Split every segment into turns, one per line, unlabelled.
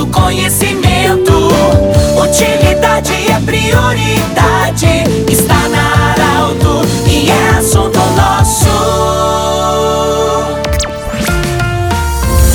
do conhecimento.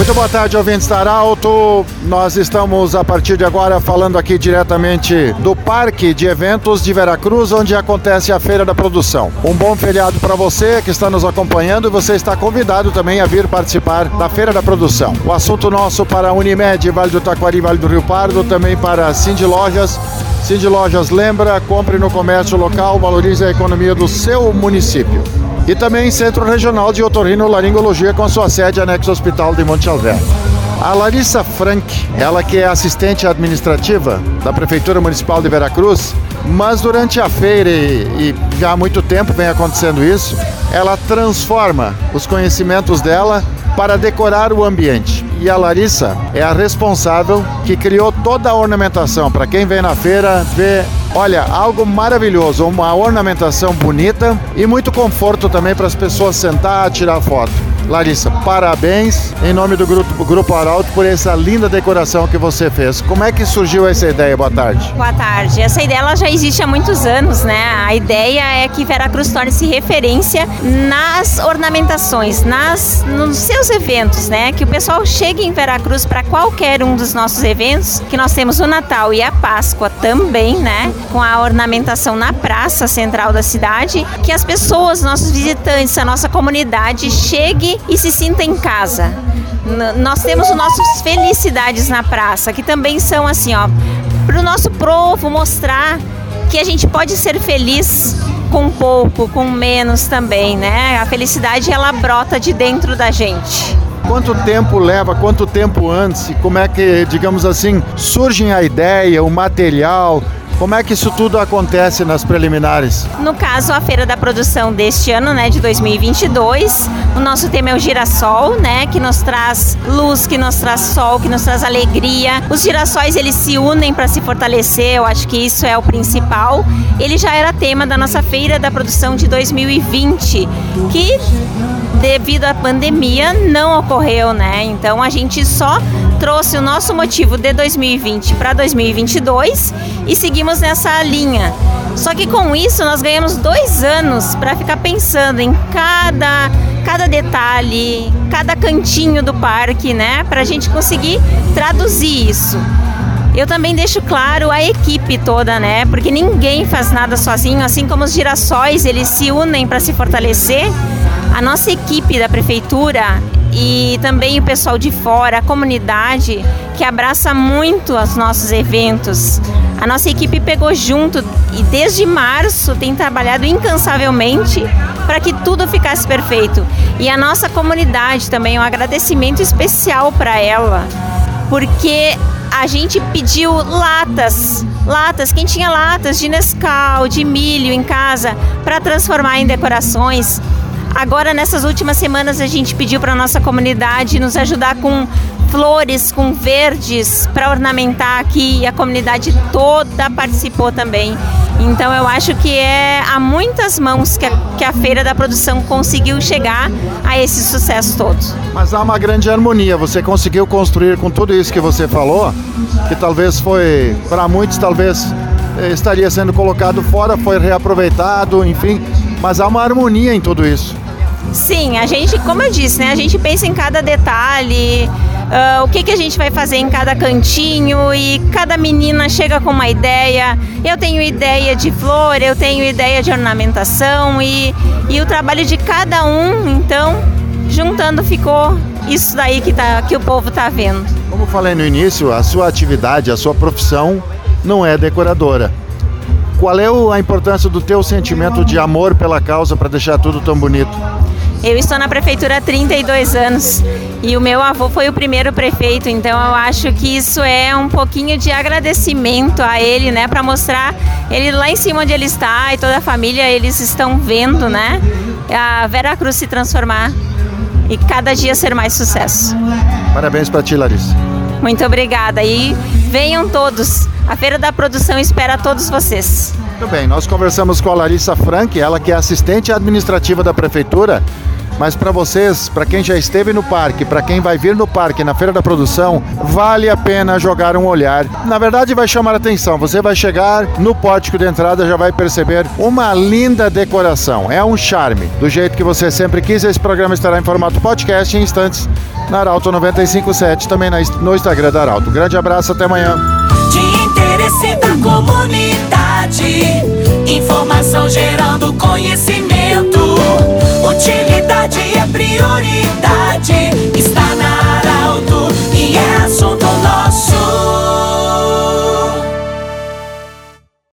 Muito boa tarde, ouvintes da Arauto. Nós estamos a partir de agora falando aqui diretamente do Parque de Eventos de Veracruz, onde acontece a Feira da Produção. Um bom feriado para você que está nos acompanhando e você está convidado também a vir participar da Feira da Produção. O assunto nosso para Unimed, Vale do Taquari, Vale do Rio Pardo, também para Cindy Lojas. Cindy Lojas lembra, compre no comércio local, valorize a economia do seu município e também Centro Regional de Otorrino Laringologia com sua sede anexo Hospital de Monte Alverne. A Larissa Frank, ela que é assistente administrativa da Prefeitura Municipal de Veracruz, mas durante a feira e, e já há muito tempo vem acontecendo isso, ela transforma os conhecimentos dela para decorar o ambiente. E a Larissa é a responsável que criou toda a ornamentação. Para quem vem na feira, vê Olha, algo maravilhoso, uma ornamentação bonita e muito conforto também para as pessoas sentar, tirar foto. Larissa, parabéns em nome do grupo, grupo Arauto por essa linda decoração que você fez. Como é que surgiu essa ideia? Boa tarde.
Boa tarde. Essa ideia ela já existe há muitos anos, né? A ideia é que Veracruz torne-se referência nas ornamentações, nas, nos seus eventos, né? Que o pessoal chegue em Veracruz para qualquer um dos nossos eventos, que nós temos o Natal e a Páscoa também, né? Com a ornamentação na praça central da cidade, que as pessoas, nossos visitantes, a nossa comunidade chegue e se sinta em casa. Nós temos os nossos Felicidades na Praça, que também são assim, ó, para o nosso povo mostrar que a gente pode ser feliz com pouco, com menos também, né? A felicidade ela brota de dentro da gente.
Quanto tempo leva, quanto tempo antes, como é que, digamos assim, surge a ideia, o material, como é que isso tudo acontece nas preliminares?
No caso, a feira da produção deste ano, né, de 2022, o nosso tema é o girassol, né, que nos traz luz, que nos traz sol, que nos traz alegria. Os girassóis eles se unem para se fortalecer, eu acho que isso é o principal. Ele já era tema da nossa feira da produção de 2020, que devido à pandemia não ocorreu, né? Então a gente só trouxe o nosso motivo de 2020 para 2022 e seguimos nessa linha. Só que com isso nós ganhamos dois anos para ficar pensando em cada, cada detalhe, cada cantinho do parque, né? Para a gente conseguir traduzir isso. Eu também deixo claro a equipe toda, né? Porque ninguém faz nada sozinho, assim como os girassóis, eles se unem para se fortalecer. A nossa equipe da prefeitura e também o pessoal de fora, a comunidade que abraça muito os nossos eventos. A nossa equipe pegou junto e desde março tem trabalhado incansavelmente para que tudo ficasse perfeito. E a nossa comunidade também, um agradecimento especial para ela, porque a gente pediu latas, latas, quem tinha latas de Nescau, de milho em casa, para transformar em decorações. Agora, nessas últimas semanas, a gente pediu para a nossa comunidade nos ajudar com flores, com verdes para ornamentar aqui e a comunidade toda participou também. Então eu acho que é a muitas mãos que a, que a Feira da Produção conseguiu chegar a esse sucesso todo.
Mas há uma grande harmonia, você conseguiu construir com tudo isso que você falou, que talvez foi, para muitos talvez eh, estaria sendo colocado fora, foi reaproveitado, enfim, mas há uma harmonia em tudo isso.
Sim, a gente, como eu disse, né, a gente pensa em cada detalhe, uh, o que, que a gente vai fazer em cada cantinho e cada menina chega com uma ideia. Eu tenho ideia de flor, eu tenho ideia de ornamentação e, e o trabalho de cada um, então, juntando ficou isso daí que, tá, que o povo está vendo.
Como falei no início, a sua atividade, a sua profissão não é decoradora. Qual é a importância do teu sentimento de amor pela causa para deixar tudo tão bonito?
Eu estou na prefeitura há 32 anos e o meu avô foi o primeiro prefeito, então eu acho que isso é um pouquinho de agradecimento a ele, né, para mostrar ele lá em cima onde ele está e toda a família, eles estão vendo, né, a Vera Cruz se transformar e cada dia ser mais sucesso.
Parabéns para ti, Larissa.
Muito obrigada e venham todos. A Feira da Produção espera todos vocês.
Muito bem, nós conversamos com a Larissa Frank, ela que é assistente administrativa da prefeitura mas para vocês, para quem já esteve no parque, para quem vai vir no parque na Feira da Produção, vale a pena jogar um olhar. Na verdade, vai chamar atenção. Você vai chegar no pórtico de entrada, já vai perceber uma linda decoração. É um charme. Do jeito que você sempre quis, esse programa estará em formato podcast em instantes na Arauto 957, também no Instagram da Arauto. Grande abraço, até amanhã.
De interesse da comunidade, informação gerando conhecimento. É prioridade.